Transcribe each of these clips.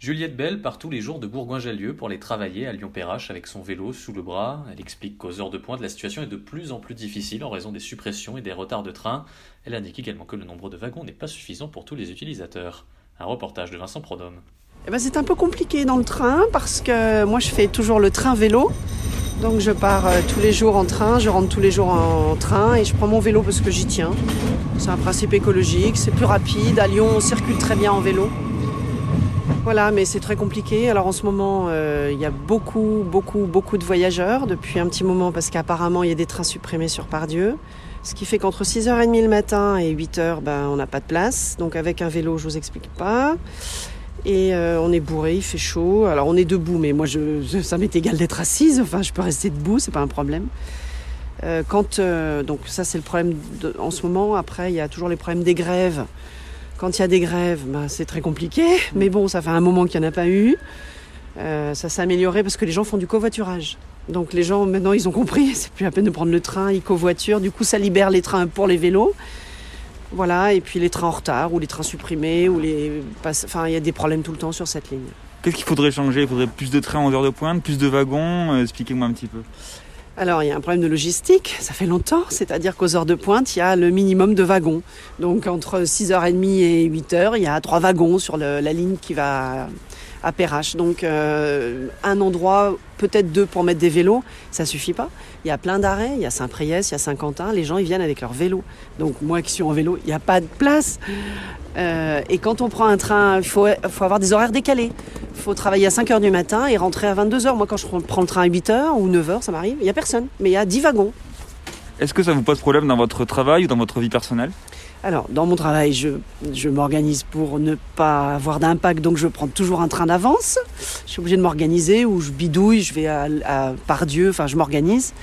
Juliette Bell part tous les jours de Bourgoin-Jallieu pour aller travailler à Lyon-Perrache avec son vélo sous le bras. Elle explique qu'aux heures de pointe, la situation est de plus en plus difficile en raison des suppressions et des retards de train. Elle indique également que le nombre de wagons n'est pas suffisant pour tous les utilisateurs. Un reportage de Vincent Prodhomme. Eh ben, c'est un peu compliqué dans le train parce que moi je fais toujours le train vélo. Donc je pars euh, tous les jours en train, je rentre tous les jours en train et je prends mon vélo parce que j'y tiens. C'est un principe écologique, c'est plus rapide. À Lyon, on circule très bien en vélo. Voilà, mais c'est très compliqué. Alors en ce moment, euh, il y a beaucoup, beaucoup, beaucoup de voyageurs depuis un petit moment parce qu'apparemment il y a des trains supprimés sur Pardieu. Ce qui fait qu'entre 6h30 le matin et 8h, ben, on n'a pas de place. Donc avec un vélo, je vous explique pas. Et euh, on est bourré, il fait chaud. Alors on est debout, mais moi ça m'est égal d'être assise. Enfin, je peux rester debout, c'est pas un problème. Euh, quand donc ça c'est le problème en ce moment. Après, il y a toujours les problèmes des grèves. Quand il y a des grèves, ben, c'est très compliqué. Mais bon, ça fait un moment qu'il n'y en a pas eu. Euh, ça s'est amélioré parce que les gens font du covoiturage. Donc les gens maintenant ils ont compris, c'est plus la peine de prendre le train, ils covoiturent. Du coup, ça libère les trains pour les vélos. Voilà, et puis les trains en retard ou les trains supprimés ou les enfin il y a des problèmes tout le temps sur cette ligne. Qu'est-ce qu'il faudrait changer? Il faudrait plus de trains en heure de pointe, plus de wagons? Euh, Expliquez-moi un petit peu. Alors, il y a un problème de logistique, ça fait longtemps, c'est-à-dire qu'aux heures de pointe, il y a le minimum de wagons. Donc, entre 6h30 et 8h, il y a trois wagons sur la ligne qui va à Perrache. Donc, euh, un endroit, peut-être deux pour mettre des vélos, ça suffit pas. Il y a plein d'arrêts, il y a Saint-Priest, il y a Saint-Quentin, les gens, ils viennent avec leur vélo. Donc, moi qui suis en vélo, il n'y a pas de place. Euh, et quand on prend un train, il faut avoir des horaires décalés. Il faut travailler à 5h du matin et rentrer à 22h. Moi, quand je prends le train à 8h ou 9h, ça m'arrive, il n'y a personne. Mais il y a 10 wagons. Est-ce que ça vous pose problème dans votre travail ou dans votre vie personnelle? Alors, dans mon travail, je, je m'organise pour ne pas avoir d'impact, donc je prends toujours un train d'avance. Je suis obligée de m'organiser ou je bidouille, je vais à, à Pardieu, enfin, je m'organise.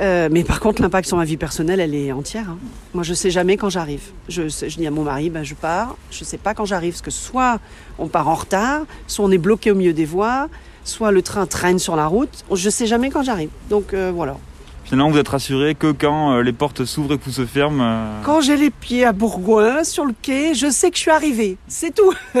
Euh, mais par contre, l'impact sur ma vie personnelle, elle est entière. hein. Moi, je sais jamais quand j'arrive. Je, je dis à mon mari, ben, je pars. Je sais pas quand j'arrive, parce que soit on part en retard, soit on est bloqué au milieu des voies, soit le train traîne sur la route. Je sais jamais quand j'arrive. Donc euh, voilà. Finalement, vous êtes rassuré que quand euh, les portes s'ouvrent et que vous se ferment. Quand j'ai les pieds à Bourgoin, sur le quai, je sais que je suis arrivée. C'est tout.